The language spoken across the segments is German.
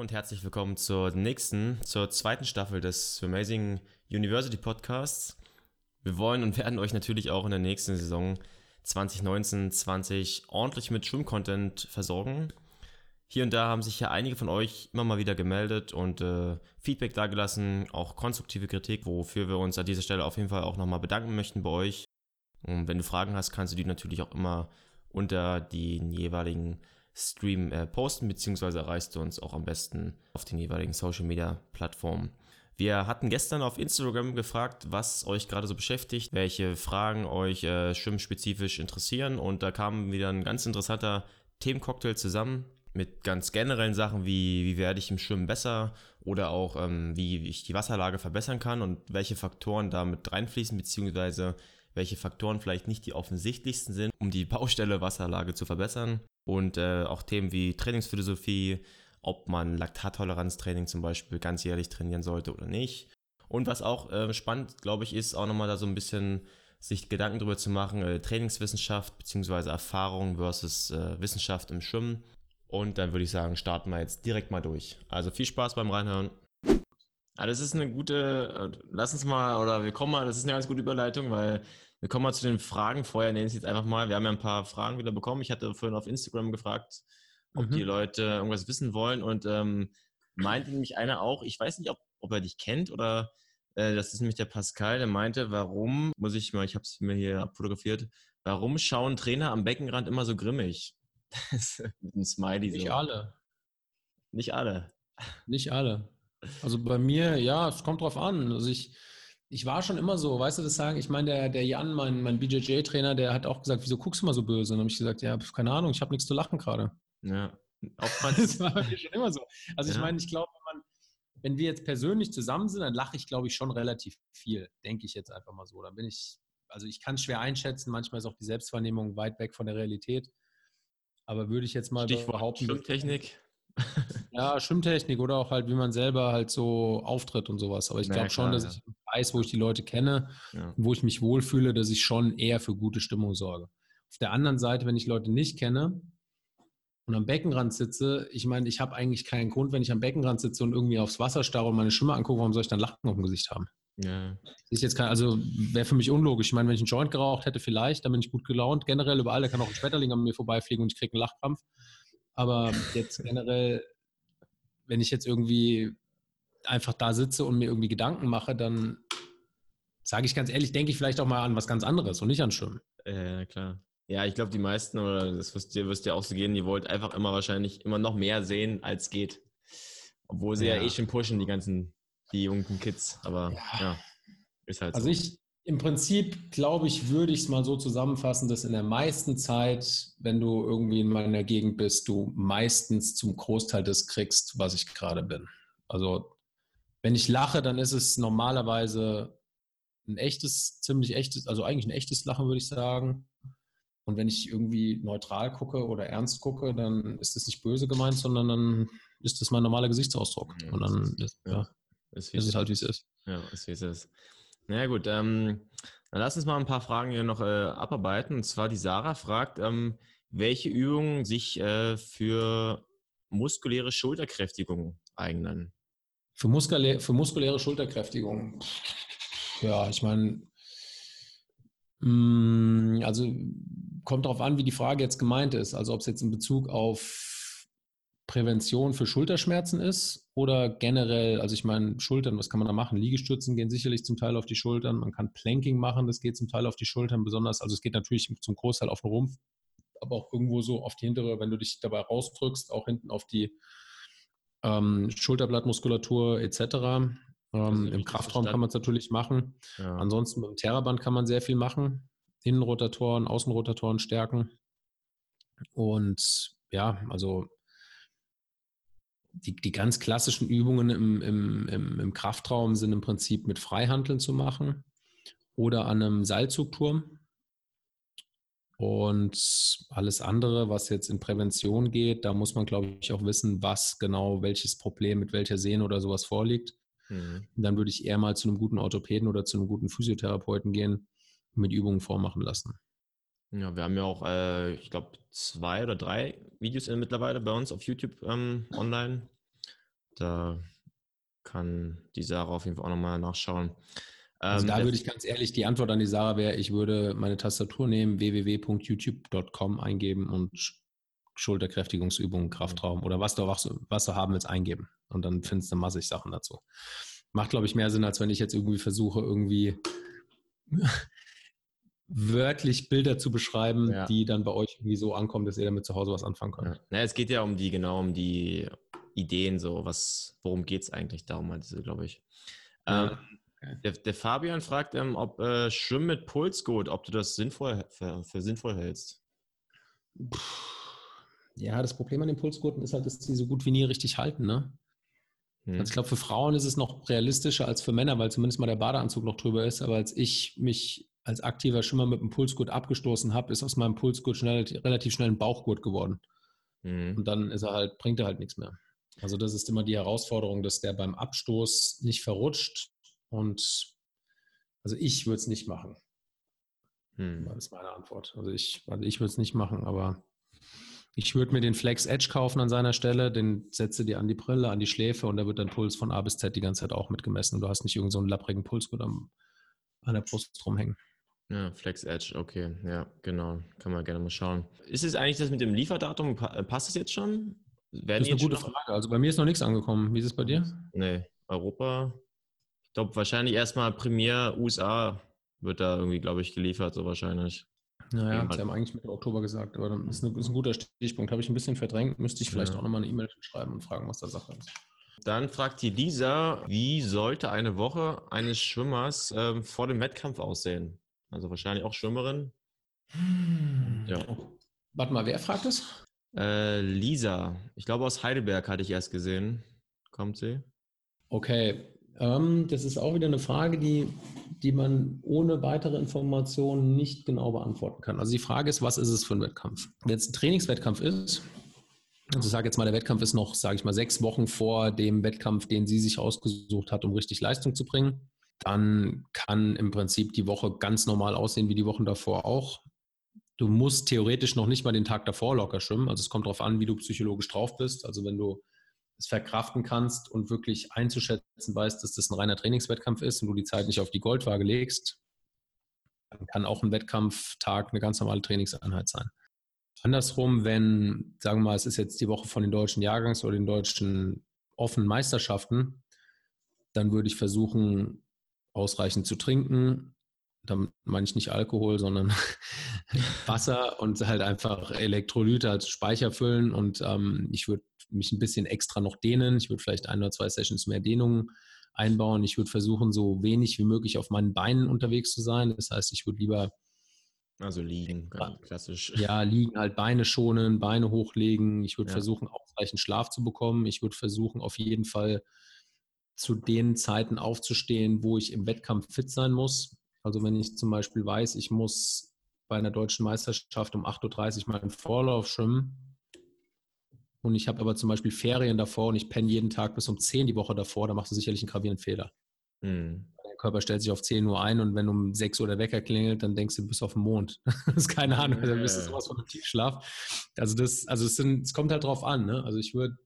und herzlich willkommen zur nächsten, zur zweiten Staffel des Amazing University Podcasts. Wir wollen und werden euch natürlich auch in der nächsten Saison 2019-20 ordentlich mit Schwimmcontent versorgen. Hier und da haben sich ja einige von euch immer mal wieder gemeldet und äh, Feedback dagelassen, auch konstruktive Kritik, wofür wir uns an dieser Stelle auf jeden Fall auch nochmal bedanken möchten bei euch. Und wenn du Fragen hast, kannst du die natürlich auch immer unter den jeweiligen Stream äh, posten, beziehungsweise erreichst du uns auch am besten auf den jeweiligen Social Media Plattformen. Wir hatten gestern auf Instagram gefragt, was euch gerade so beschäftigt, welche Fragen euch äh, schwimmspezifisch interessieren und da kam wieder ein ganz interessanter Themencocktail zusammen mit ganz generellen Sachen wie, wie werde ich im Schwimmen besser oder auch ähm, wie ich die Wasserlage verbessern kann und welche Faktoren da mit reinfließen, beziehungsweise welche Faktoren vielleicht nicht die offensichtlichsten sind, um die Baustelle Wasserlage zu verbessern und äh, auch Themen wie Trainingsphilosophie, ob man Laktattoleranztraining zum Beispiel ganz jährlich trainieren sollte oder nicht. Und was auch äh, spannend, glaube ich, ist, auch nochmal da so ein bisschen sich Gedanken darüber zu machen, äh, Trainingswissenschaft bzw. Erfahrung versus äh, Wissenschaft im Schwimmen. Und dann würde ich sagen, starten wir jetzt direkt mal durch. Also viel Spaß beim Reinhören. Ah, das ist eine gute, äh, lass uns mal, oder wir kommen mal, das ist eine ganz gute Überleitung, weil wir kommen mal zu den Fragen. Vorher nenne ich es jetzt einfach mal. Wir haben ja ein paar Fragen wieder bekommen. Ich hatte vorhin auf Instagram gefragt, ob mhm. die Leute irgendwas wissen wollen und ähm, meinte nämlich einer auch, ich weiß nicht, ob, ob er dich kennt oder äh, das ist nämlich der Pascal, der meinte, warum, muss ich mal, ich habe es mir hier abfotografiert, warum schauen Trainer am Beckenrand immer so grimmig? Mit einem Smiley. Nicht so. alle. Nicht alle. Nicht alle. Also bei mir, ja, es kommt drauf an. Also ich, ich war schon immer so, weißt du das sagen? Ich meine, der, der Jan, mein, mein BJJ-Trainer, der hat auch gesagt, wieso guckst du mal so böse? Und dann habe ich gesagt, ja, keine Ahnung, ich habe nichts zu lachen gerade. Ja, auch das war bei mir schon immer so. Also ja. ich meine, ich glaube, wenn, wenn wir jetzt persönlich zusammen sind, dann lache ich, glaube ich, schon relativ viel, denke ich jetzt einfach mal so. Da bin ich, also ich kann es schwer einschätzen, manchmal ist auch die Selbstwahrnehmung weit weg von der Realität. Aber würde ich jetzt mal Stichwort behaupten. Schwimmtechnik. Ja, Schwimmtechnik oder auch halt, wie man selber halt so auftritt und sowas. Aber ich glaube schon, dass ich weiß, wo ich die Leute kenne ja. wo ich mich wohlfühle, dass ich schon eher für gute Stimmung sorge. Auf der anderen Seite, wenn ich Leute nicht kenne und am Beckenrand sitze, ich meine, ich habe eigentlich keinen Grund, wenn ich am Beckenrand sitze und irgendwie aufs Wasser starre und meine Schwimmer angucke, warum soll ich dann Lachen auf dem Gesicht haben? Ja. Ist jetzt kein, also wäre für mich unlogisch. Ich meine, wenn ich einen Joint geraucht hätte, vielleicht, dann bin ich gut gelaunt. Generell überall, da kann auch ein Schmetterling an mir vorbeifliegen und ich kriege einen Lachkrampf. Aber jetzt generell, wenn ich jetzt irgendwie einfach da sitze und mir irgendwie Gedanken mache, dann sage ich ganz ehrlich, denke ich vielleicht auch mal an was ganz anderes und nicht an Schwimmen. Ja, klar. Ja, ich glaube, die meisten, oder das wirst dir, wirst dir auch so gehen, die wollt einfach immer wahrscheinlich immer noch mehr sehen, als geht. Obwohl sie ja, ja eh schon pushen, die ganzen, die jungen Kids. Aber ja, ja ist halt also so. Also ich, im Prinzip, glaube ich, würde ich es mal so zusammenfassen, dass in der meisten Zeit, wenn du irgendwie in meiner Gegend bist, du meistens zum Großteil das kriegst, was ich gerade bin. Also wenn ich lache, dann ist es normalerweise ein echtes, ziemlich echtes, also eigentlich ein echtes Lachen, würde ich sagen. Und wenn ich irgendwie neutral gucke oder ernst gucke, dann ist das nicht böse gemeint, sondern dann ist das mein normaler Gesichtsausdruck. Ja, Und dann ist, ja, ja, ist, ist es halt, wie es ist. Ja, ist wie es ist. Na ja, gut, ähm, dann lass uns mal ein paar Fragen hier noch äh, abarbeiten. Und zwar die Sarah fragt, ähm, welche Übungen sich äh, für muskuläre Schulterkräftigung eignen. Für, muskulä für muskuläre Schulterkräftigung. Ja, ich meine, mm, also kommt darauf an, wie die Frage jetzt gemeint ist. Also ob es jetzt in Bezug auf Prävention für Schulterschmerzen ist oder generell, also ich meine, Schultern, was kann man da machen? Liegestützen gehen sicherlich zum Teil auf die Schultern, man kann Planking machen, das geht zum Teil auf die Schultern, besonders, also es geht natürlich zum Großteil auf den Rumpf, aber auch irgendwo so auf die hintere, wenn du dich dabei rausdrückst, auch hinten auf die ähm, Schulterblattmuskulatur etc. Ähm, Im Kraftraum kann man es natürlich machen. Ja. Ansonsten mit dem Terraband kann man sehr viel machen. Innenrotatoren, Außenrotatoren stärken. Und ja, also die, die ganz klassischen Übungen im, im, im, im Kraftraum sind im Prinzip mit Freihandeln zu machen oder an einem Seilzugturm. Und alles andere, was jetzt in Prävention geht, da muss man, glaube ich, auch wissen, was genau, welches Problem mit welcher Sehne oder sowas vorliegt. Mhm. Dann würde ich eher mal zu einem guten Orthopäden oder zu einem guten Physiotherapeuten gehen und mit Übungen vormachen lassen. Ja, wir haben ja auch, äh, ich glaube, zwei oder drei Videos mittlerweile bei uns auf YouTube ähm, online. Da kann die Sarah auf jeden Fall auch nochmal nachschauen. Also ähm, da würde ich ganz ehrlich, die Antwort an die Sarah wäre, ich würde meine Tastatur nehmen, www.youtube.com eingeben und Schulterkräftigungsübungen, Kraftraum oder was du, was du haben willst, eingeben. Und dann findest du massig Sachen dazu. Macht, glaube ich, mehr Sinn, als wenn ich jetzt irgendwie versuche, irgendwie wörtlich Bilder zu beschreiben, ja. die dann bei euch irgendwie so ankommen, dass ihr damit zu Hause was anfangen könnt. Ja. Naja, es geht ja um die, genau um die Ideen, so was, worum geht es eigentlich darum, also, glaube ich. Ja. Ähm, okay. der, der, Fabian fragt, ähm, ob äh, Schwimmen mit Pulsgurt, ob du das sinnvoll für, für sinnvoll hältst. Ja, das Problem an den Pulsgurten ist halt, dass sie so gut wie nie richtig halten, ne? Hm. Also ich glaube, für Frauen ist es noch realistischer als für Männer, weil zumindest mal der Badeanzug noch drüber ist. Aber als ich mich als aktiver Schwimmer mit dem Pulsgurt abgestoßen habe, ist aus meinem Pulsgurt schnell, relativ schnell ein Bauchgurt geworden. Mhm. Und dann ist er halt, bringt er halt nichts mehr. Also das ist immer die Herausforderung, dass der beim Abstoß nicht verrutscht. Und also ich würde es nicht machen. Mhm. Das ist meine Antwort. Also ich, also ich würde es nicht machen, aber ich würde mir den Flex Edge kaufen an seiner Stelle, den setze dir an die Brille, an die Schläfe und da wird dein Puls von A bis Z die ganze Zeit auch mitgemessen. Und du hast nicht irgendeinen so lapprigen Pulsgurt an der Brust rumhängen. Ja, Flex Edge, okay, ja, genau. Kann man gerne mal schauen. Ist es eigentlich das mit dem Lieferdatum? Äh, passt es jetzt schon? Werden das ist eine gute Frage. Also bei mir ist noch nichts angekommen. Wie ist es bei dir? Nee, Europa. Ich glaube, wahrscheinlich erstmal Premier USA wird da irgendwie, glaube ich, geliefert, so wahrscheinlich. Naja, sie haben eigentlich Mitte Oktober gesagt, aber das ist, eine, ist ein guter Stichpunkt. Habe ich ein bisschen verdrängt, müsste ich vielleicht ja. auch nochmal eine E-Mail schreiben und fragen, was da Sache ist. Dann fragt die Lisa, wie sollte eine Woche eines Schwimmers ähm, vor dem Wettkampf aussehen? Also wahrscheinlich auch Schwimmerin. Hm. Ja. Warte mal, wer fragt es? Äh, Lisa. Ich glaube, aus Heidelberg hatte ich erst gesehen. Kommt sie? Okay. Ähm, das ist auch wieder eine Frage, die, die man ohne weitere Informationen nicht genau beantworten kann. Also die Frage ist, was ist es für ein Wettkampf? Wenn es ein Trainingswettkampf ist, also ich sage jetzt mal, der Wettkampf ist noch, sage ich mal, sechs Wochen vor dem Wettkampf, den sie sich ausgesucht hat, um richtig Leistung zu bringen dann kann im Prinzip die Woche ganz normal aussehen wie die Wochen davor auch. Du musst theoretisch noch nicht mal den Tag davor locker schwimmen. Also es kommt darauf an, wie du psychologisch drauf bist. Also wenn du es verkraften kannst und wirklich einzuschätzen weißt, dass das ein reiner Trainingswettkampf ist und du die Zeit nicht auf die Goldwaage legst, dann kann auch ein Wettkampftag eine ganz normale Trainingseinheit sein. Andersrum, wenn, sagen wir mal, es ist jetzt die Woche von den deutschen Jahrgangs- oder den deutschen offenen Meisterschaften, dann würde ich versuchen, ausreichend zu trinken. Damit meine ich nicht Alkohol, sondern Wasser und halt einfach Elektrolyte als Speicher füllen. Und ähm, ich würde mich ein bisschen extra noch dehnen. Ich würde vielleicht ein oder zwei Sessions mehr Dehnungen einbauen. Ich würde versuchen, so wenig wie möglich auf meinen Beinen unterwegs zu sein. Das heißt, ich würde lieber also liegen, klassisch. Ja, liegen, halt Beine schonen, Beine hochlegen. Ich würde ja. versuchen, ausreichend Schlaf zu bekommen. Ich würde versuchen, auf jeden Fall zu den Zeiten aufzustehen, wo ich im Wettkampf fit sein muss. Also wenn ich zum Beispiel weiß, ich muss bei einer deutschen Meisterschaft um 8.30 Uhr meinen Vorlauf schwimmen und ich habe aber zum Beispiel Ferien davor und ich penne jeden Tag bis um 10 die Woche davor, dann machst du sicherlich einen gravierenden Fehler. Mhm. Dein Körper stellt sich auf 10 Uhr ein und wenn um 6 Uhr der Wecker klingelt, dann denkst du, du bist auf dem Mond. das ist keine Ahnung, dann bist du sowas von einem Tiefschlaf. Also das, also es, sind, es kommt halt drauf an. Ne? Also ich würde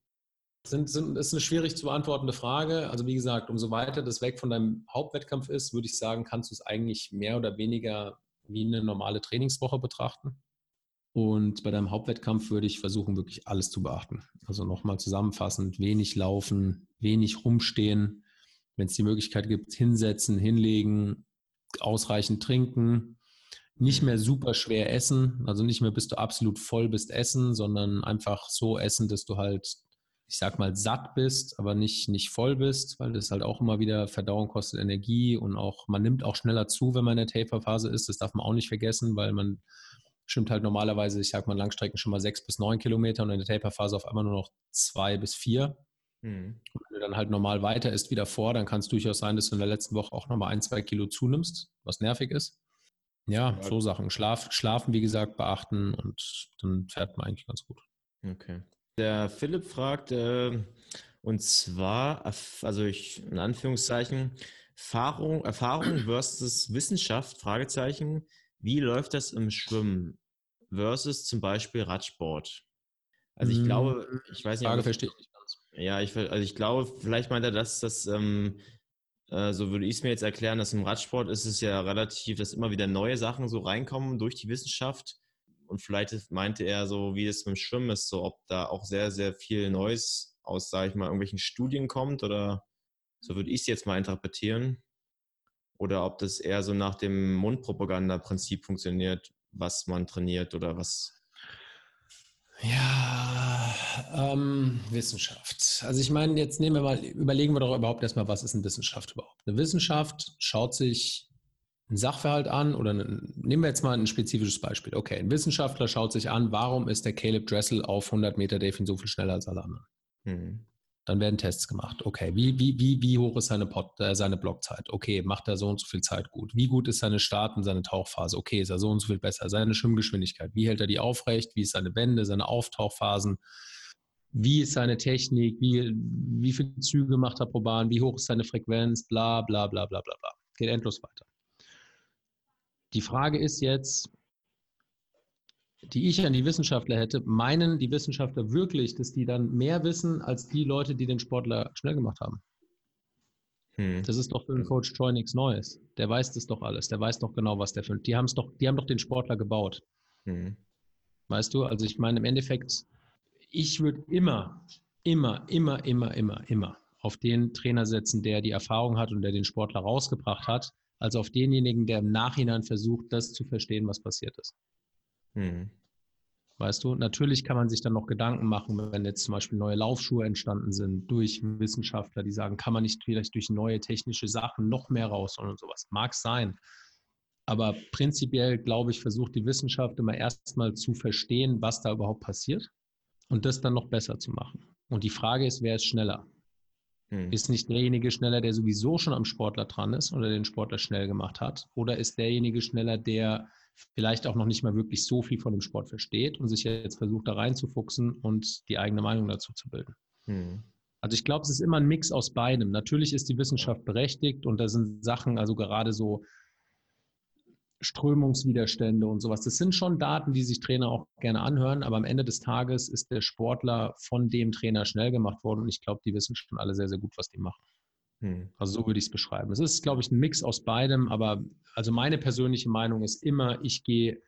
sind, sind, ist eine schwierig zu beantwortende Frage. Also wie gesagt, umso weiter das weg von deinem Hauptwettkampf ist, würde ich sagen, kannst du es eigentlich mehr oder weniger wie eine normale Trainingswoche betrachten. Und bei deinem Hauptwettkampf würde ich versuchen, wirklich alles zu beachten. Also nochmal zusammenfassend, wenig laufen, wenig rumstehen. Wenn es die Möglichkeit gibt, hinsetzen, hinlegen, ausreichend trinken, nicht mehr super schwer essen, also nicht mehr bis du absolut voll bist essen, sondern einfach so essen, dass du halt ich sag mal, satt bist, aber nicht, nicht voll bist, weil das halt auch immer wieder Verdauung kostet Energie und auch, man nimmt auch schneller zu, wenn man in der Taper-Phase ist. Das darf man auch nicht vergessen, weil man schwimmt halt normalerweise, ich sag mal, Langstrecken schon mal sechs bis neun Kilometer und in der Taper-Phase auf einmal nur noch zwei bis vier. Mhm. Und wenn du dann halt normal weiter ist wie davor, dann kann es durchaus sein, dass du in der letzten Woche auch nochmal ein, zwei Kilo zunimmst, was nervig ist. Ja, so Sachen. Schlaf, schlafen, wie gesagt, beachten und dann fährt man eigentlich ganz gut. Okay. Der Philipp fragt, äh, und zwar, also ich, in Anführungszeichen, Erfahrung, Erfahrung versus Wissenschaft, Fragezeichen. Wie läuft das im Schwimmen? versus zum Beispiel Radsport. Also ich glaube, hm, ich weiß nicht. Frage verstehe ich nicht ganz. Ja, ich, also ich glaube, vielleicht meint er, dass das, ähm, äh, so würde ich es mir jetzt erklären, dass im Radsport ist es ja relativ, dass immer wieder neue Sachen so reinkommen durch die Wissenschaft. Und vielleicht meinte er so, wie es mit dem Schwimmen ist, so ob da auch sehr, sehr viel Neues aus, sage ich mal, irgendwelchen Studien kommt oder so würde ich es jetzt mal interpretieren. Oder ob das eher so nach dem Mundpropaganda-Prinzip funktioniert, was man trainiert oder was. Ja, ähm, Wissenschaft. Also ich meine, jetzt nehmen wir mal, überlegen wir doch überhaupt erstmal, was ist eine Wissenschaft überhaupt? Eine Wissenschaft schaut sich einen Sachverhalt an oder nehmen wir jetzt mal ein spezifisches Beispiel. Okay, ein Wissenschaftler schaut sich an, warum ist der Caleb Dressel auf 100 Meter Delfin so viel schneller als alle anderen? Mhm. Dann werden Tests gemacht. Okay, wie, wie, wie, wie hoch ist seine, Pod, äh, seine Blockzeit? Okay, macht er so und so viel Zeit gut? Wie gut ist seine Start- und seine Tauchphase? Okay, ist er so und so viel besser? Seine Schwimmgeschwindigkeit? Wie hält er die aufrecht? Wie ist seine Wende, seine Auftauchphasen? Wie ist seine Technik? Wie, wie viele Züge macht er pro Bahn? Wie hoch ist seine Frequenz? Bla, bla, bla, bla, bla, bla. Geht endlos weiter. Die Frage ist jetzt, die ich an die Wissenschaftler hätte, meinen die Wissenschaftler wirklich, dass die dann mehr wissen als die Leute, die den Sportler schnell gemacht haben? Hm. Das ist doch für den Coach Troy nichts Neues. Der weiß das doch alles. Der weiß doch genau, was der für. Die haben es doch, die haben doch den Sportler gebaut. Hm. Weißt du? Also ich meine im Endeffekt, ich würde immer, immer, immer, immer, immer, immer auf den Trainer setzen, der die Erfahrung hat und der den Sportler rausgebracht hat, als auf denjenigen, der im Nachhinein versucht, das zu verstehen, was passiert ist. Hm. Weißt du, natürlich kann man sich dann noch Gedanken machen, wenn jetzt zum Beispiel neue Laufschuhe entstanden sind durch Wissenschaftler, die sagen, kann man nicht vielleicht durch neue technische Sachen noch mehr raus und sowas. Mag sein. Aber prinzipiell, glaube ich, versucht die Wissenschaft immer erstmal zu verstehen, was da überhaupt passiert und das dann noch besser zu machen. Und die Frage ist, wer ist schneller? Hm. Ist nicht derjenige schneller, der sowieso schon am Sportler dran ist oder den Sportler schnell gemacht hat? Oder ist derjenige schneller, der vielleicht auch noch nicht mal wirklich so viel von dem Sport versteht und sich jetzt versucht, da reinzufuchsen und die eigene Meinung dazu zu bilden. Hm. Also ich glaube, es ist immer ein Mix aus beidem. Natürlich ist die Wissenschaft berechtigt und da sind Sachen, also gerade so Strömungswiderstände und sowas. Das sind schon Daten, die sich Trainer auch gerne anhören, aber am Ende des Tages ist der Sportler von dem Trainer schnell gemacht worden und ich glaube, die wissen schon alle sehr, sehr gut, was die machen. Hm. Also so würde ich es beschreiben. Es ist, glaube ich, ein Mix aus beidem, aber also meine persönliche Meinung ist immer, ich gehe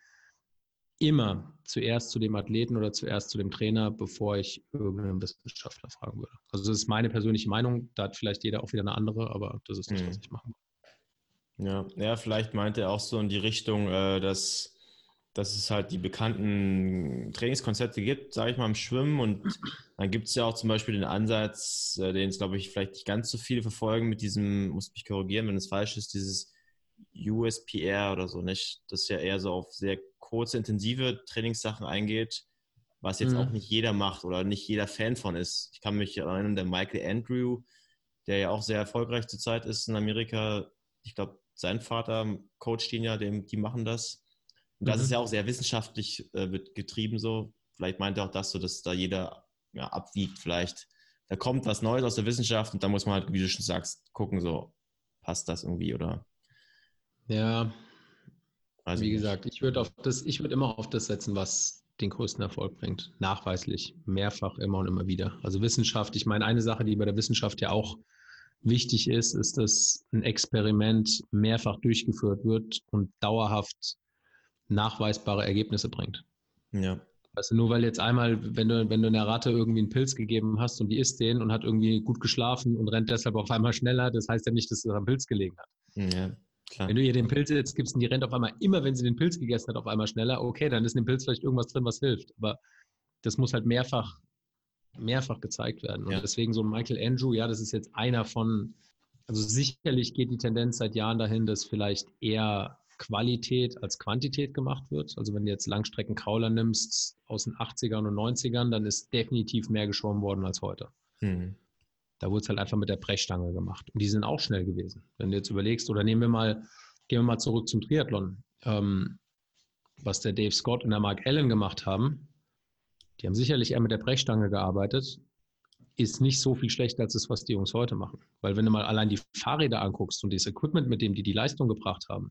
immer zuerst zu dem Athleten oder zuerst zu dem Trainer, bevor ich irgendeinen Wissenschaftler fragen würde. Also das ist meine persönliche Meinung. Da hat vielleicht jeder auch wieder eine andere, aber das ist das, hm. was ich machen würde. Ja, ja, vielleicht meint er auch so in die Richtung, äh, dass dass es halt die bekannten Trainingskonzepte gibt, sage ich mal, im Schwimmen. Und dann gibt es ja auch zum Beispiel den Ansatz, äh, den es, glaube ich, vielleicht nicht ganz so viele verfolgen, mit diesem, muss mich korrigieren, wenn es falsch ist, dieses USPR oder so, nicht? Das ja eher so auf sehr kurze, intensive Trainingssachen eingeht, was jetzt mhm. auch nicht jeder macht oder nicht jeder Fan von ist. Ich kann mich erinnern, der Michael Andrew, der ja auch sehr erfolgreich zurzeit ist in Amerika, ich glaube, sein Vater coacht ihn ja, dem, die machen das und das mhm. ist ja auch sehr wissenschaftlich äh, getrieben so. Vielleicht meint er auch das so, dass da jeder ja, abwiegt vielleicht. Da kommt was Neues aus der Wissenschaft und da muss man halt, wie du schon sagst, gucken so, passt das irgendwie oder? Ja, Weiß wie gesagt, ich würde auf das, ich würde immer auf das setzen, was den größten Erfolg bringt. Nachweislich, mehrfach, immer und immer wieder. Also Wissenschaft, ich meine, eine Sache, die bei der Wissenschaft ja auch wichtig ist, ist, dass ein Experiment mehrfach durchgeführt wird und dauerhaft nachweisbare Ergebnisse bringt. Ja. Du, nur weil jetzt einmal, wenn du, wenn du einer Ratte irgendwie einen Pilz gegeben hast und die isst den und hat irgendwie gut geschlafen und rennt deshalb auf einmal schneller, das heißt ja nicht, dass es am Pilz gelegen hat. Ja, klar. Wenn du ihr den Pilz jetzt gibst und die rennt auf einmal immer, wenn sie den Pilz gegessen hat, auf einmal schneller, okay, dann ist in dem Pilz vielleicht irgendwas drin, was hilft. Aber das muss halt mehrfach, mehrfach gezeigt werden. Und ja. deswegen so Michael Andrew, ja, das ist jetzt einer von, also sicherlich geht die Tendenz seit Jahren dahin, dass vielleicht eher Qualität als Quantität gemacht wird. Also wenn du jetzt Langstreckenkrauler nimmst aus den 80ern und 90ern, dann ist definitiv mehr geschwommen worden als heute. Mhm. Da wurde es halt einfach mit der Brechstange gemacht. Und die sind auch schnell gewesen. Wenn du jetzt überlegst, oder nehmen wir mal, gehen wir mal zurück zum Triathlon. Ähm, was der Dave Scott und der Mark Allen gemacht haben, die haben sicherlich eher mit der Brechstange gearbeitet, ist nicht so viel schlechter als das, was die Jungs heute machen. Weil wenn du mal allein die Fahrräder anguckst und das Equipment, mit dem die die Leistung gebracht haben,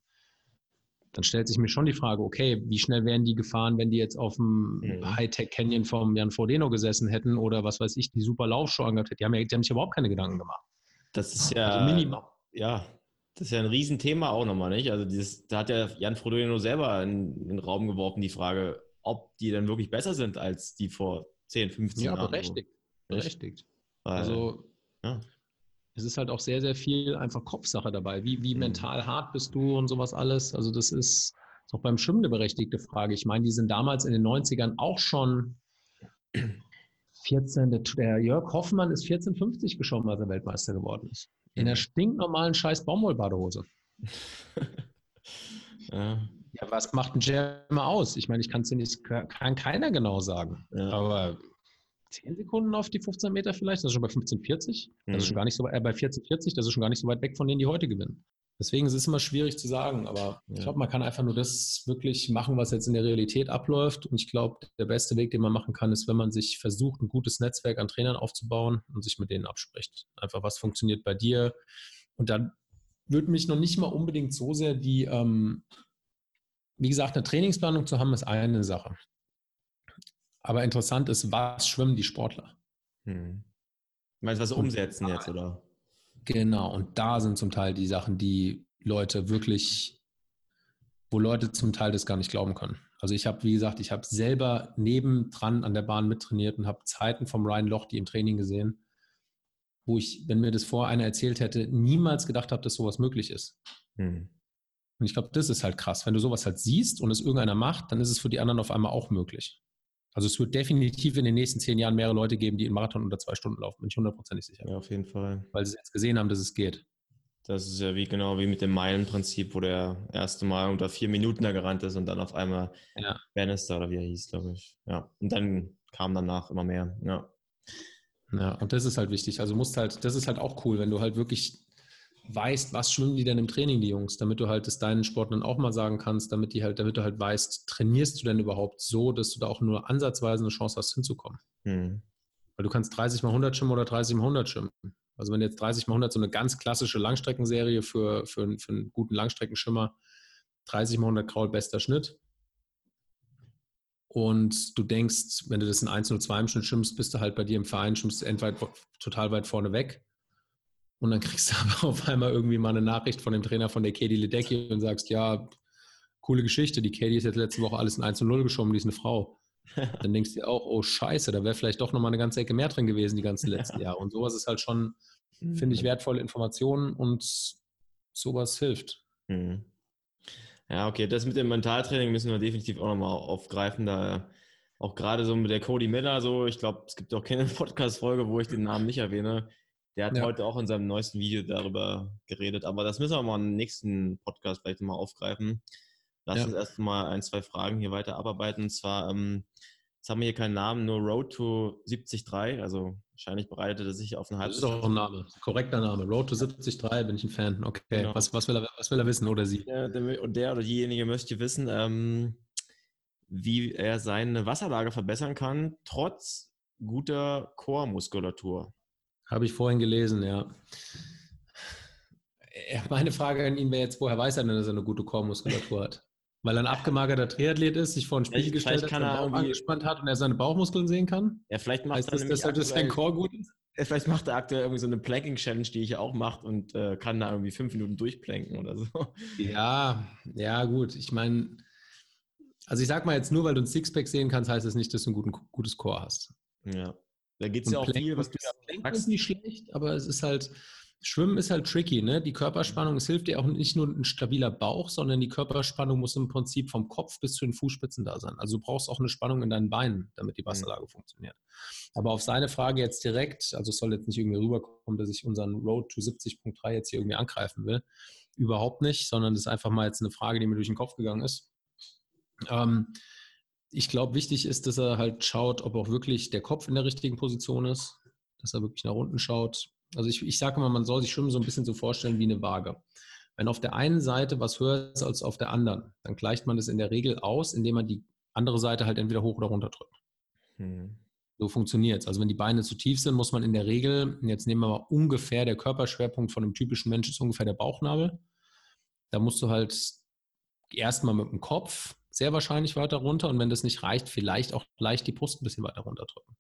dann stellt sich mir schon die Frage, okay, wie schnell wären die gefahren, wenn die jetzt auf dem mhm. Hightech Canyon vom Jan Frodeno gesessen hätten oder was weiß ich, die super Laufshow angehabt hätten. Die haben, ja, die haben sich überhaupt keine Gedanken gemacht. Das ist ja, also minimal. ja, das ist ja ein Riesenthema auch nochmal, nicht? Also dieses, da hat ja Jan Frodeno selber in, in den Raum geworfen, die Frage, ob die dann wirklich besser sind als die vor 10, 15 ja, Jahren. Ja, berechtigt. Berechtigt. Weil, also, ja es ist halt auch sehr, sehr viel einfach Kopfsache dabei. Wie, wie mhm. mental hart bist du und sowas alles? Also das ist, ist auch beim Schwimmen eine berechtigte Frage. Ich meine, die sind damals in den 90ern auch schon 14, der Jörg Hoffmann ist 14,50 geschwommen, als er Weltmeister geworden ist. In der mhm. stinknormalen scheiß Baumwollbadehose. ja. Ja. was macht ein Jammer aus? Ich meine, ich kann es dir nicht, kann keiner genau sagen. Ja. Aber 10 Sekunden auf die 15 Meter vielleicht. Das ist schon bei 15,40. Das ist schon mhm. gar nicht so äh, bei 14,40. Das ist schon gar nicht so weit weg von denen, die heute gewinnen. Deswegen ist es immer schwierig zu sagen, aber ja. ich glaube, man kann einfach nur das wirklich machen, was jetzt in der Realität abläuft. Und ich glaube, der beste Weg, den man machen kann, ist, wenn man sich versucht, ein gutes Netzwerk an Trainern aufzubauen und sich mit denen abspricht. Einfach, was funktioniert bei dir? Und dann würde mich noch nicht mal unbedingt so sehr die, ähm, wie gesagt, eine Trainingsplanung zu haben, ist eine Sache. Aber interessant ist, was schwimmen die Sportler? Hm. Meinst du, was sie umsetzen jetzt, oder? Genau, und da sind zum Teil die Sachen, die Leute wirklich, wo Leute zum Teil das gar nicht glauben können. Also ich habe, wie gesagt, ich habe selber nebendran an der Bahn mittrainiert und habe Zeiten vom Ryan Loch, die im Training gesehen, wo ich, wenn mir das vor einer erzählt hätte, niemals gedacht habe, dass sowas möglich ist. Hm. Und ich glaube, das ist halt krass. Wenn du sowas halt siehst und es irgendeiner macht, dann ist es für die anderen auf einmal auch möglich. Also es wird definitiv in den nächsten zehn Jahren mehrere Leute geben, die in Marathon unter zwei Stunden laufen, bin ich hundertprozentig sicher. Ja, auf jeden Fall. Weil sie jetzt gesehen haben, dass es geht. Das ist ja wie genau wie mit dem Meilenprinzip, wo der erste Mal unter vier Minuten da gerannt ist und dann auf einmal ja. Bannister oder wie er hieß, glaube ich. Ja. Und dann kam danach immer mehr. Ja. Ja, und das ist halt wichtig. Also musst halt, das ist halt auch cool, wenn du halt wirklich weißt, was schwimmen die denn im Training, die Jungs, damit du halt das deinen Sportlern auch mal sagen kannst, damit die halt, damit du halt weißt, trainierst du denn überhaupt so, dass du da auch nur ansatzweise eine Chance hast, hinzukommen. Mhm. Weil du kannst 30 mal 100 schwimmen oder 30 mal 100 schwimmen. Also wenn jetzt 30 mal 100 so eine ganz klassische Langstreckenserie für, für, für einen guten Langstreckenschimmer, 30 mal 100 Kraul, bester Schnitt. Und du denkst, wenn du das in 1 oder 2 im Schnitt schwimmst, bist du halt bei dir im Verein, schwimmst du entweit total weit vorne weg und dann kriegst du aber auf einmal irgendwie mal eine Nachricht von dem Trainer von der Katie Ledecky und sagst, ja, coole Geschichte, die Katie ist jetzt letzte Woche alles in 1 zu 0 geschoben, die ist eine Frau. Dann denkst du dir auch, oh scheiße, da wäre vielleicht doch nochmal eine ganze Ecke mehr drin gewesen die ganzen letzten Jahre. Und sowas ist halt schon, finde ich, mhm. wertvolle Informationen und sowas hilft. Mhm. Ja, okay, das mit dem Mentaltraining müssen wir definitiv auch nochmal aufgreifen, da auch gerade so mit der Cody Miller, so, ich glaube, es gibt auch keine Podcast-Folge, wo ich den Namen nicht erwähne. Der hat ja. heute auch in seinem neuesten Video darüber geredet, aber das müssen wir mal im nächsten Podcast vielleicht mal aufgreifen. Lass ja. uns erst mal ein, zwei Fragen hier weiter abarbeiten. Und zwar, ähm, jetzt haben wir hier keinen Namen, nur Road to 73, also wahrscheinlich bereitet er sich auf einen halben. Das ist auch ein Name, korrekter Name. Road to 73, bin ich ein Fan. Okay, genau. was, was, will er, was will er wissen oder sie? Der, und der oder diejenige möchte wissen, ähm, wie er seine Wasserlage verbessern kann, trotz guter Chormuskulatur. Habe ich vorhin gelesen, ja. Meine Frage an ihn wäre jetzt, woher weiß er denn, dass er eine gute Chormuskulatur hat? Weil er ein abgemagerter Triathlet ist, sich vor ein Spiegel gestellt hat, seinen Bauch angespannt hat und er seine Bauchmuskeln sehen kann? Ja, vielleicht macht heißt er das, dass sein Chor gut ist? Vielleicht macht er aktuell irgendwie so eine Planking-Challenge, die ich auch mache und äh, kann da irgendwie fünf Minuten durchplanken oder so. Ja, ja, gut. Ich meine, also ich sag mal jetzt nur, weil du ein Sixpack sehen kannst, heißt das nicht, dass du ein guten, gutes Chor hast. Ja. Da geht es ja auch Plank viel, was du Plank ist nicht schlecht, aber es ist halt, Schwimmen ist halt tricky, ne? Die Körperspannung, es hilft dir auch nicht nur ein stabiler Bauch, sondern die Körperspannung muss im Prinzip vom Kopf bis zu den Fußspitzen da sein. Also du brauchst auch eine Spannung in deinen Beinen, damit die mhm. Wasserlage funktioniert. Aber auf seine Frage jetzt direkt, also es soll jetzt nicht irgendwie rüberkommen, dass ich unseren Road to 70.3 jetzt hier irgendwie angreifen will. Überhaupt nicht, sondern das ist einfach mal jetzt eine Frage, die mir durch den Kopf gegangen ist. Ähm, ich glaube, wichtig ist, dass er halt schaut, ob auch wirklich der Kopf in der richtigen Position ist, dass er wirklich nach unten schaut. Also ich, ich sage immer, man soll sich Schwimmen so ein bisschen so vorstellen wie eine Waage. Wenn auf der einen Seite was höher ist als auf der anderen, dann gleicht man das in der Regel aus, indem man die andere Seite halt entweder hoch oder runter drückt. Hm. So funktioniert es. Also wenn die Beine zu tief sind, muss man in der Regel, jetzt nehmen wir mal ungefähr, der Körperschwerpunkt von einem typischen Menschen ist ungefähr der Bauchnabel. Da musst du halt erstmal mit dem Kopf sehr wahrscheinlich weiter runter und wenn das nicht reicht, vielleicht auch leicht die Brust ein bisschen weiter runterdrücken.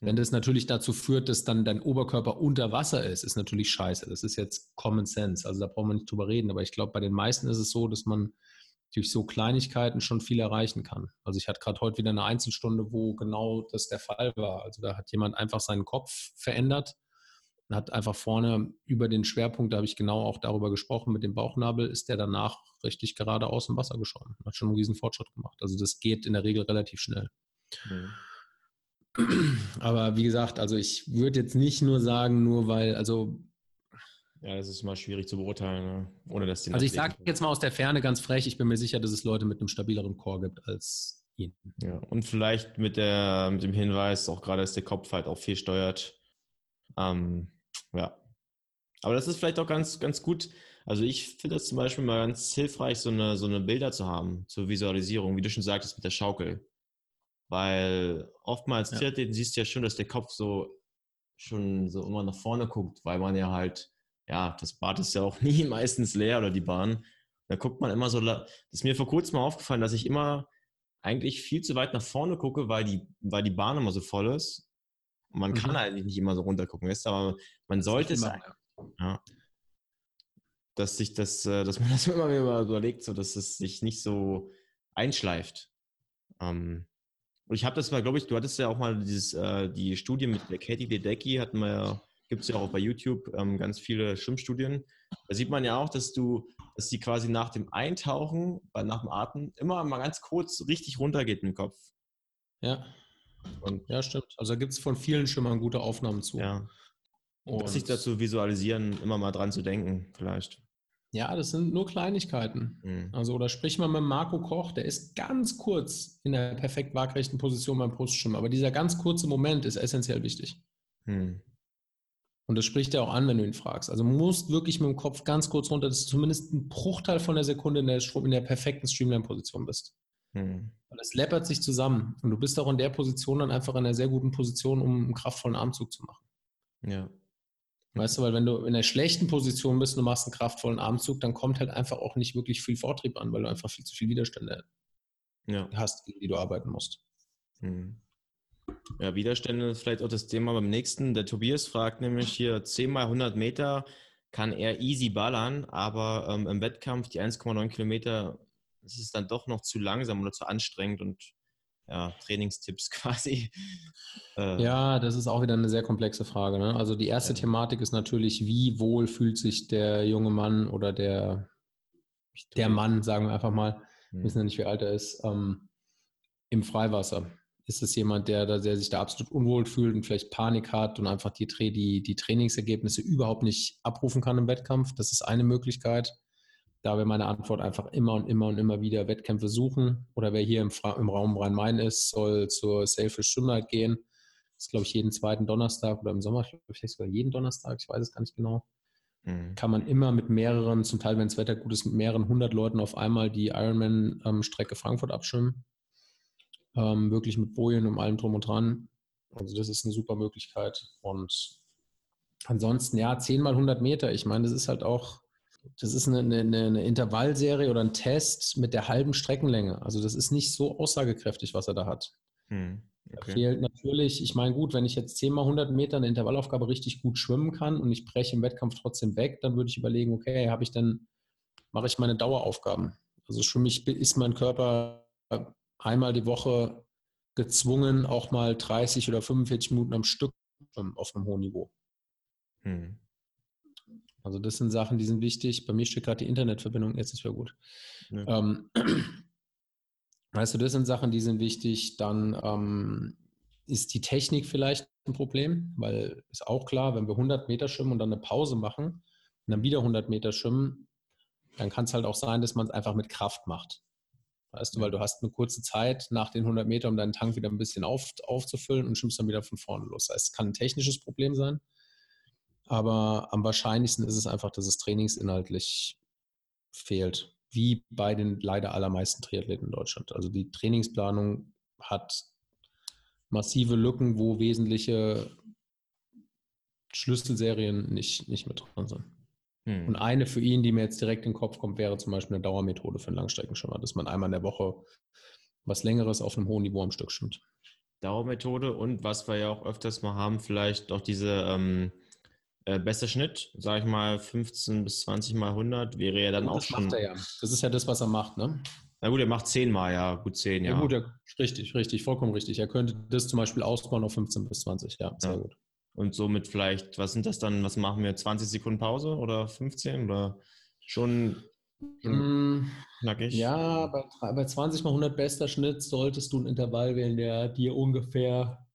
Wenn das natürlich dazu führt, dass dann dein Oberkörper unter Wasser ist, ist natürlich scheiße. Das ist jetzt Common Sense. Also da brauchen wir nicht drüber reden. Aber ich glaube, bei den meisten ist es so, dass man durch so Kleinigkeiten schon viel erreichen kann. Also ich hatte gerade heute wieder eine Einzelstunde, wo genau das der Fall war. Also da hat jemand einfach seinen Kopf verändert und hat einfach vorne über den Schwerpunkt, da habe ich genau auch darüber gesprochen, mit dem Bauchnabel, ist der danach richtig geradeaus im Wasser geschoben. Hat schon einen riesen Fortschritt gemacht. Also das geht in der Regel relativ schnell. Mhm. Aber wie gesagt, also ich würde jetzt nicht nur sagen, nur weil, also. Ja, das ist mal schwierig zu beurteilen, ne? ohne dass die. Also ich sage jetzt mal aus der Ferne ganz frech, ich bin mir sicher, dass es Leute mit einem stabileren Core gibt als ihn. Ja, und vielleicht mit, der, mit dem Hinweis, auch gerade, dass der Kopf halt auch viel steuert. Ähm, ja. Aber das ist vielleicht auch ganz, ganz gut. Also ich finde das zum Beispiel mal ganz hilfreich, so eine, so eine Bilder zu haben zur Visualisierung, wie du schon sagtest mit der Schaukel. Weil oftmals ja. Triathleten siehst du ja schon, dass der Kopf so schon so immer nach vorne guckt, weil man ja halt, ja, das Bad ist ja auch nie meistens leer oder die Bahn. Da guckt man immer so, das ist mir vor kurzem mal aufgefallen, dass ich immer eigentlich viel zu weit nach vorne gucke, weil die, weil die Bahn immer so voll ist. Und man mhm. kann eigentlich nicht immer so runtergucken, weißt du, aber man sollte es, ja, dass sich das, äh, dass man das immer wieder überlegt, so dass es sich nicht so einschleift. Ähm, und ich habe das mal, glaube ich, du hattest ja auch mal dieses, äh, die Studie mit der Katie Ledecky, hatten wir ja, gibt es ja auch bei YouTube ähm, ganz viele Schwimmstudien. Da sieht man ja auch, dass du, dass die quasi nach dem Eintauchen, bei, nach dem Atmen, immer mal ganz kurz richtig runtergeht im Kopf. Ja. Und ja, stimmt. Also da gibt es von vielen Schwimmern gute Aufnahmen zu. Ja. Und sich dazu visualisieren, immer mal dran zu denken, vielleicht. Ja, das sind nur Kleinigkeiten. Mhm. Also, oder sprich mal mit Marco Koch, der ist ganz kurz in der perfekt waagrechten Position beim Brustschwimmen. Aber dieser ganz kurze Moment ist essentiell wichtig. Mhm. Und das spricht er auch an, wenn du ihn fragst. Also, du musst wirklich mit dem Kopf ganz kurz runter, dass du zumindest einen Bruchteil von der Sekunde in der, in der perfekten Streamline-Position bist. Mhm. Weil es läppert sich zusammen. Und du bist auch in der Position dann einfach in einer sehr guten Position, um einen kraftvollen Armzug zu machen. Ja. Weißt du, weil wenn du in einer schlechten Position bist und du machst einen kraftvollen Armzug, dann kommt halt einfach auch nicht wirklich viel Vortrieb an, weil du einfach viel zu viel Widerstände ja. hast, gegen die du arbeiten musst. Mhm. Ja, Widerstände ist vielleicht auch das Thema beim nächsten. Der Tobias fragt nämlich hier 10 mal 100 Meter kann er easy ballern, aber ähm, im Wettkampf die 1,9 Kilometer ist es dann doch noch zu langsam oder zu anstrengend und ja, Trainingstipps quasi. Äh, ja, das ist auch wieder eine sehr komplexe Frage. Ne? Also die erste ja. Thematik ist natürlich, wie wohl fühlt sich der junge Mann oder der, der Mann, sagen wir einfach mal, hm. wissen ja nicht, wie alt er ist, ähm, im Freiwasser. Ist es jemand, der, der sich da absolut unwohl fühlt und vielleicht Panik hat und einfach die, die, die Trainingsergebnisse überhaupt nicht abrufen kann im Wettkampf? Das ist eine Möglichkeit. Da wäre meine Antwort einfach immer und immer und immer wieder Wettkämpfe suchen. Oder wer hier im, im Raum Rhein-Main ist, soll zur Selfish Swim Night gehen. Das ist, glaube ich, jeden zweiten Donnerstag oder im Sommer, vielleicht sogar jeden Donnerstag, ich weiß es gar nicht genau. Mhm. Kann man immer mit mehreren, zum Teil, wenn das Wetter gut ist, mit mehreren hundert Leuten auf einmal die Ironman-Strecke Frankfurt abschwimmen. Ähm, wirklich mit Bojen und allem drum und dran. Also das ist eine super Möglichkeit. Und ansonsten, ja, 10 mal 100 Meter. Ich meine, das ist halt auch das ist eine, eine, eine, Intervallserie oder ein Test mit der halben Streckenlänge. Also das ist nicht so aussagekräftig, was er da hat. Hm, okay. Da fehlt natürlich, ich meine, gut, wenn ich jetzt 10 mal 100 Meter eine Intervallaufgabe richtig gut schwimmen kann und ich breche im Wettkampf trotzdem weg, dann würde ich überlegen, okay, habe ich dann, mache ich meine Daueraufgaben. Also für mich ist mein Körper einmal die Woche gezwungen, auch mal 30 oder 45 Minuten am Stück auf einem hohen Niveau. Hm. Also das sind Sachen, die sind wichtig. Bei mir steht gerade die Internetverbindung, jetzt ist ja gut. Ja. Ähm, weißt du, das sind Sachen, die sind wichtig. Dann ähm, ist die Technik vielleicht ein Problem, weil ist auch klar, wenn wir 100 Meter schwimmen und dann eine Pause machen und dann wieder 100 Meter schwimmen, dann kann es halt auch sein, dass man es einfach mit Kraft macht. Weißt du, weil du hast eine kurze Zeit nach den 100 Metern, um deinen Tank wieder ein bisschen auf, aufzufüllen und schwimmst dann wieder von vorne los. Das heißt, es kann ein technisches Problem sein. Aber am wahrscheinlichsten ist es einfach, dass es trainingsinhaltlich fehlt. Wie bei den leider allermeisten Triathleten in Deutschland. Also die Trainingsplanung hat massive Lücken, wo wesentliche Schlüsselserien nicht, nicht mit drin sind. Hm. Und eine für ihn, die mir jetzt direkt in den Kopf kommt, wäre zum Beispiel eine Dauermethode für einen Langstreckenschwimmer, dass man einmal in der Woche was Längeres auf einem hohen Niveau am Stück schwimmt. Dauermethode und was wir ja auch öfters mal haben, vielleicht auch diese ähm, äh, bester Schnitt, sage ich mal 15 bis 20 mal 100, wäre ja dann gut, auch schon. Macht er ja. Das ist ja das, was er macht, ne? Na gut, er macht 10 mal, ja, gut 10, ja. Ja gut, er, richtig, richtig, vollkommen richtig. Er könnte das zum Beispiel ausbauen auf 15 bis 20, ja, sehr ja. gut. Und somit vielleicht, was sind das dann, was machen wir, 20 Sekunden Pause oder 15 oder schon Mm, Knackig. Ja, bei, bei 20 mal 100 bester Schnitt solltest du ein Intervall wählen, der dir ungefähr,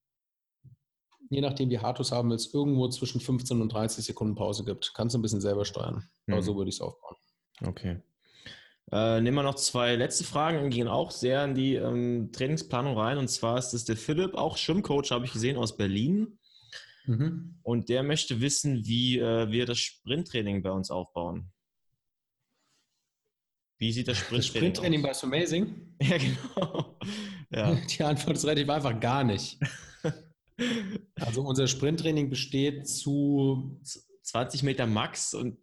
je nachdem wie hart du es haben willst, irgendwo zwischen 15 und 30 Sekunden Pause gibt. Kannst du ein bisschen selber steuern. Mhm. Aber so würde ich es aufbauen. Okay. Äh, nehmen wir noch zwei letzte Fragen, gehen auch sehr in die ähm, Trainingsplanung rein. Und zwar ist das der Philipp, auch Schwimmcoach, habe ich gesehen, aus Berlin. Mhm. Und der möchte wissen, wie äh, wir das Sprinttraining bei uns aufbauen. Wie sieht das Sprinttraining, das Sprinttraining bei So Amazing? Ja, genau. Ja. Die Antwort ist relativ einfach gar nicht. Also unser Sprinttraining besteht zu 20 Meter Max und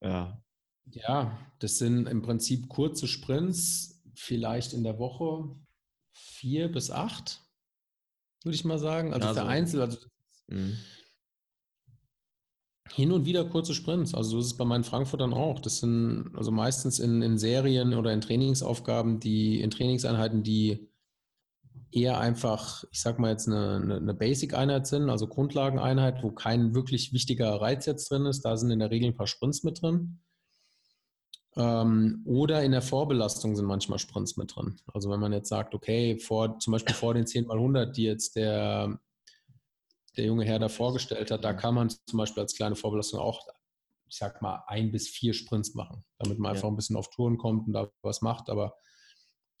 ja. Ja, das sind im Prinzip kurze Sprints, vielleicht in der Woche vier bis acht, würde ich mal sagen. Also, also vereinzelt. Also, mhm hin und wieder kurze Sprints. Also so ist es bei meinen Frankfurtern auch. Das sind also meistens in, in Serien oder in Trainingsaufgaben, die in Trainingseinheiten, die eher einfach, ich sag mal jetzt eine, eine, Basic-Einheit sind, also Grundlageneinheit, wo kein wirklich wichtiger Reiz jetzt drin ist. Da sind in der Regel ein paar Sprints mit drin. Ähm, oder in der Vorbelastung sind manchmal Sprints mit drin. Also wenn man jetzt sagt, okay, vor, zum Beispiel vor den 10 x 100, die jetzt der der junge Herr da vorgestellt hat, da kann man zum Beispiel als kleine Vorbelastung auch, ich sag mal, ein bis vier Sprints machen, damit man ja. einfach ein bisschen auf Touren kommt und da was macht. Aber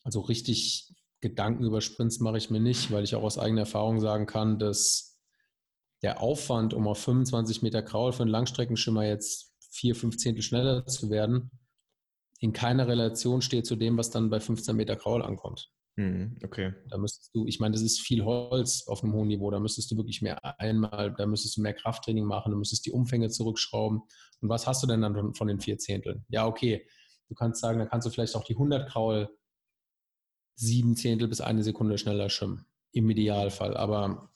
also richtig Gedanken über Sprints mache ich mir nicht, weil ich auch aus eigener Erfahrung sagen kann, dass der Aufwand, um auf 25 Meter Kraul für einen Langstreckenschimmer jetzt vier, fünf Zehntel schneller zu werden, in keiner Relation steht zu dem, was dann bei 15 Meter Kraul ankommt. Mhm, okay. Da müsstest du, ich meine, das ist viel Holz auf einem hohen Niveau, da müsstest du wirklich mehr einmal, da müsstest du mehr Krafttraining machen, du müsstest die Umfänge zurückschrauben. Und was hast du denn dann von den vier Zehnteln? Ja, okay, du kannst sagen, dann kannst du vielleicht auch die 100 Kraul sieben Zehntel bis eine Sekunde schneller schwimmen, im Idealfall. Aber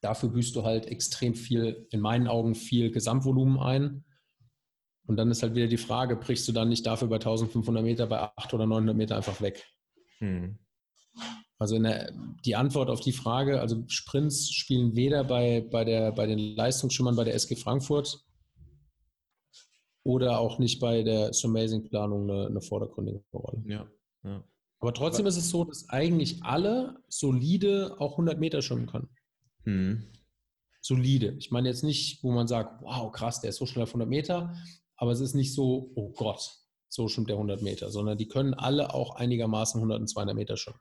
dafür büßt du halt extrem viel, in meinen Augen viel Gesamtvolumen ein. Und dann ist halt wieder die Frage, brichst du dann nicht dafür bei 1500 Meter, bei 800 oder 900 Meter einfach weg? Hm. Also der, die Antwort auf die Frage, also Sprints spielen weder bei, bei, der, bei den Leistungsschimmern bei der SG Frankfurt oder auch nicht bei der Amazing-Planung eine, eine vordergründige Rolle. Ja, ja. Aber trotzdem ist es so, dass eigentlich alle solide auch 100 Meter schwimmen können. Hm. Solide. Ich meine jetzt nicht, wo man sagt, wow, krass, der ist so schnell auf 100 Meter, aber es ist nicht so, oh Gott, so schwimmt der 100 Meter, sondern die können alle auch einigermaßen 100 und 200 Meter schwimmen.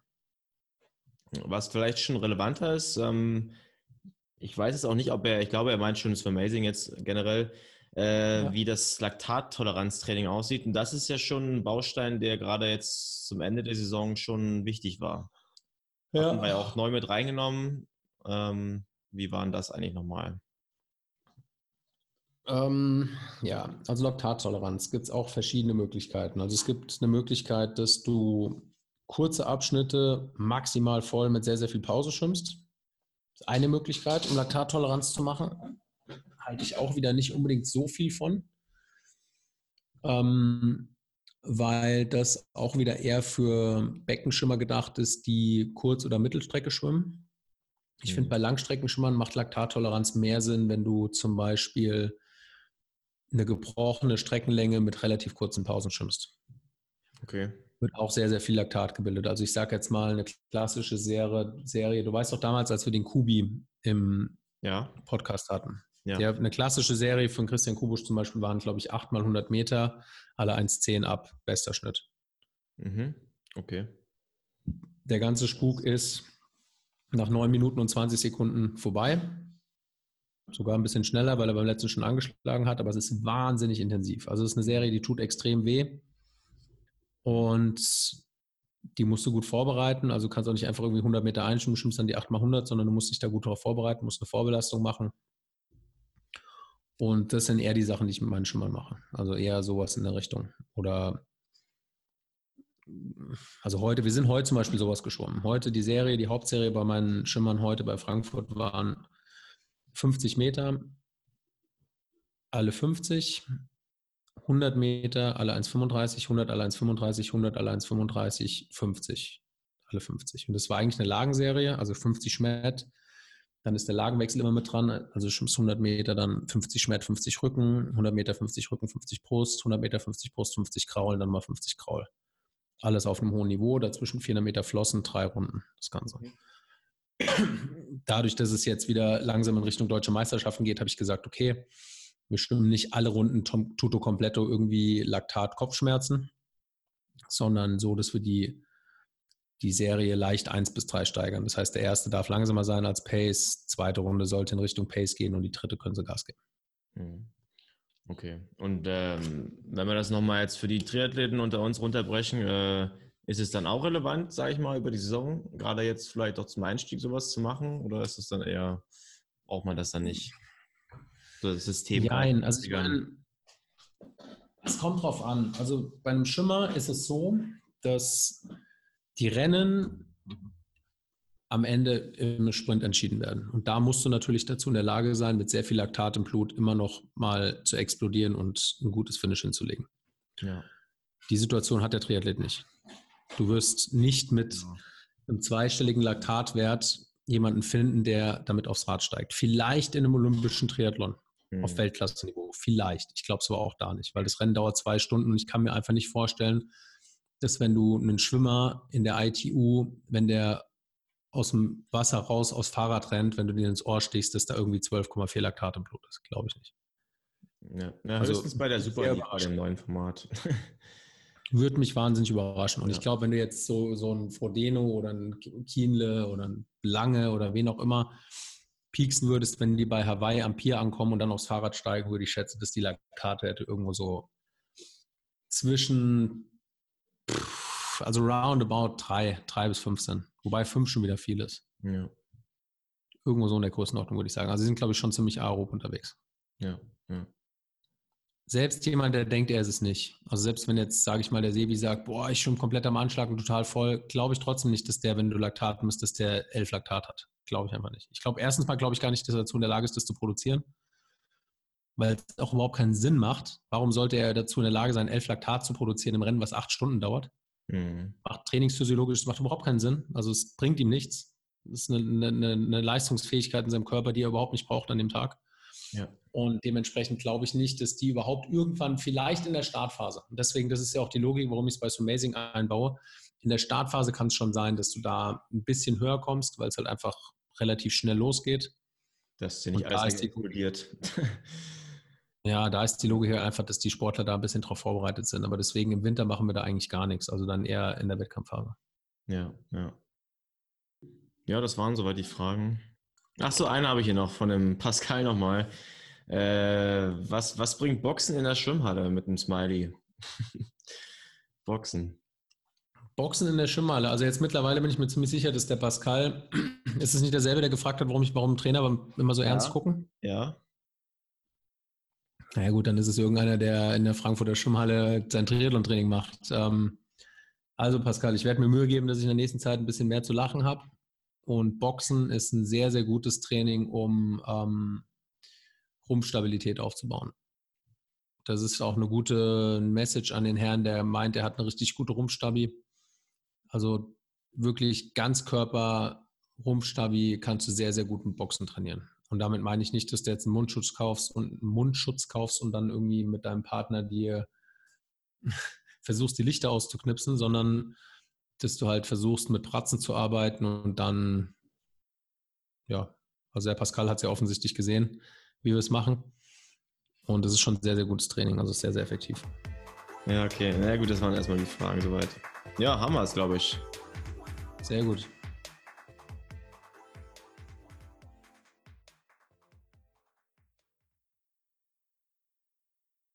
Was vielleicht schon relevanter ist, ähm, ich weiß es auch nicht, ob er, ich glaube, er meint schon, es ist amazing jetzt generell, äh, ja. wie das Laktattoleranztraining aussieht. Und das ist ja schon ein Baustein, der gerade jetzt zum Ende der Saison schon wichtig war. Ja. Hatten wir ja auch neu mit reingenommen. Ähm, wie war denn das eigentlich nochmal? Ähm, ja, also Laktattoleranz gibt es auch verschiedene Möglichkeiten. Also es gibt eine Möglichkeit, dass du kurze Abschnitte maximal voll mit sehr, sehr viel Pause schwimmst. Das ist eine Möglichkeit, um Laktattoleranz zu machen. Halte ich auch wieder nicht unbedingt so viel von, ähm, weil das auch wieder eher für Beckenschimmer gedacht ist, die Kurz- oder Mittelstrecke schwimmen. Ich mhm. finde, bei Langstreckenschimmern macht Laktattoleranz mehr Sinn, wenn du zum Beispiel eine gebrochene Streckenlänge mit relativ kurzen Pausen schwimmst. Okay wird auch sehr, sehr viel Laktat gebildet. Also ich sage jetzt mal eine klassische Serie, Serie. Du weißt doch damals, als wir den Kubi im ja. Podcast hatten. Ja. Der, eine klassische Serie von Christian Kubusch zum Beispiel waren, glaube ich, 8 mal 100 Meter, alle 1,10 ab, bester Schnitt. Mhm. Okay. Der ganze Spuk ist nach 9 Minuten und 20 Sekunden vorbei. Sogar ein bisschen schneller, weil er beim letzten schon angeschlagen hat, aber es ist wahnsinnig intensiv. Also es ist eine Serie, die tut extrem weh. Und die musst du gut vorbereiten. Also kannst auch nicht einfach irgendwie 100 Meter einschwimmen, schwimmst dann die 8x100, sondern du musst dich da gut darauf vorbereiten, musst eine Vorbelastung machen. Und das sind eher die Sachen, die ich mit meinen Schimmern mache. Also eher sowas in der Richtung. Oder also heute, wir sind heute zum Beispiel sowas geschwommen. Heute die Serie, die Hauptserie bei meinen Schimmern heute bei Frankfurt waren 50 Meter, alle 50, 100 Meter, alle 1,35, 100, alle 1,35, 100, alle 1,35, 50, alle 50. Und das war eigentlich eine Lagenserie, also 50 Schmett. Dann ist der Lagenwechsel immer mit dran, also 100 Meter, dann 50 Schmett, 50 Rücken, 100 Meter 50 Rücken, 50 Brust, 100 Meter 50 Brust, 50 Kraul, dann mal 50 Kraul. Alles auf einem hohen Niveau, dazwischen 400 Meter Flossen, drei Runden, das Ganze. Dadurch, dass es jetzt wieder langsam in Richtung deutsche Meisterschaften geht, habe ich gesagt, okay, wir stimmen nicht alle Runden tutto completo irgendwie Laktat-Kopfschmerzen, sondern so, dass wir die, die Serie leicht 1 bis 3 steigern. Das heißt, der erste darf langsamer sein als Pace, zweite Runde sollte in Richtung Pace gehen und die dritte können sie Gas geben. Mhm. Okay. Und ähm, wenn wir das nochmal jetzt für die Triathleten unter uns runterbrechen, äh, ist es dann auch relevant, sage ich mal, über die Saison, gerade jetzt vielleicht auch zum Einstieg sowas zu machen? Oder ist es dann eher, braucht man das dann nicht? So das System. Nein, also ich meine, es kommt drauf an. Also bei einem Schimmer ist es so, dass die Rennen am Ende im Sprint entschieden werden. Und da musst du natürlich dazu in der Lage sein, mit sehr viel Laktat im Blut immer noch mal zu explodieren und ein gutes Finish hinzulegen. Ja. Die Situation hat der Triathlet nicht. Du wirst nicht mit ja. einem zweistelligen Laktatwert jemanden finden, der damit aufs Rad steigt. Vielleicht in einem olympischen Triathlon mhm. auf Weltklasse-Niveau. Vielleicht. Ich glaube es aber auch da nicht, weil das Rennen dauert zwei Stunden und ich kann mir einfach nicht vorstellen, dass wenn du einen Schwimmer in der ITU, wenn der aus dem Wasser raus aus Fahrrad rennt, wenn du dir ins Ohr stichst, dass da irgendwie 12,4 Laktat im Blut ist. Glaube ich nicht. Ja, ja also, höchstens bei der Super bei dem neuen Format. Würde mich wahnsinnig überraschen. Und ja. ich glaube, wenn du jetzt so, so ein Frodeno oder ein Kienle oder ein Lange oder wen auch immer pieksen würdest, wenn die bei Hawaii am Pier ankommen und dann aufs Fahrrad steigen, würde ich schätzen, dass die Laktate hätte irgendwo so zwischen, also roundabout drei, drei bis 15. Wobei fünf schon wieder viel ist. Ja. Irgendwo so in der Größenordnung, würde ich sagen. Also sie sind, glaube ich, schon ziemlich aerob unterwegs. Ja, ja. Selbst jemand, der denkt, er ist es nicht. Also selbst wenn jetzt, sage ich mal, der Sebi sagt, boah, ich schon komplett am Anschlag und total voll, glaube ich trotzdem nicht, dass der, wenn du Laktat misst, dass der elf Laktat hat. Glaube ich einfach nicht. Ich glaube, erstens mal glaube ich gar nicht, dass er dazu in der Lage ist, das zu produzieren. Weil es auch überhaupt keinen Sinn macht. Warum sollte er dazu in der Lage sein, elf Laktat zu produzieren im Rennen, was acht Stunden dauert? Mhm. Macht trainingsphysiologisch, das macht überhaupt keinen Sinn. Also es bringt ihm nichts. Das ist eine, eine, eine, Leistungsfähigkeit in seinem Körper, die er überhaupt nicht braucht an dem Tag. Ja. Und dementsprechend glaube ich nicht, dass die überhaupt irgendwann vielleicht in der Startphase, und deswegen, das ist ja auch die Logik, warum ich es bei Amazing einbaue, in der Startphase kann es schon sein, dass du da ein bisschen höher kommst, weil es halt einfach relativ schnell losgeht. Das ist ja nicht alles explodiert. Ja, da ist die Logik halt einfach, dass die Sportler da ein bisschen drauf vorbereitet sind. Aber deswegen im Winter machen wir da eigentlich gar nichts. Also dann eher in der Wettkampfphase. Ja, ja. Ja, das waren soweit die Fragen. Ach so, eine habe ich hier noch von dem Pascal nochmal. Äh, was, was bringt Boxen in der Schwimmhalle mit einem Smiley? Boxen. Boxen in der Schwimmhalle. Also jetzt mittlerweile bin ich mir ziemlich sicher, dass der Pascal, ist es nicht derselbe, der gefragt hat, warum ich, warum Trainer immer so ja, ernst gucken? Ja. Naja gut, dann ist es irgendeiner, der in der Frankfurter Schwimmhalle sein Triathlon-Training macht. Ähm, also Pascal, ich werde mir Mühe geben, dass ich in der nächsten Zeit ein bisschen mehr zu lachen habe. Und Boxen ist ein sehr, sehr gutes Training, um ähm, Rumpfstabilität aufzubauen. Das ist auch eine gute Message an den Herrn, der meint, er hat eine richtig gute Rumpfstabi. Also wirklich Ganzkörper Rumpfstabi kannst du sehr, sehr gut mit Boxen trainieren. Und damit meine ich nicht, dass du jetzt einen Mundschutz kaufst und einen Mundschutz kaufst und dann irgendwie mit deinem Partner dir versuchst, die Lichter auszuknipsen, sondern dass du halt versuchst, mit Pratzen zu arbeiten und dann, ja, also der Pascal hat es ja offensichtlich gesehen, wie wir es machen. Und es ist schon sehr, sehr gutes Training, also sehr, sehr effektiv. Ja, okay. Na gut, das waren erstmal die Fragen soweit. Ja, haben wir es, glaube ich. Sehr gut.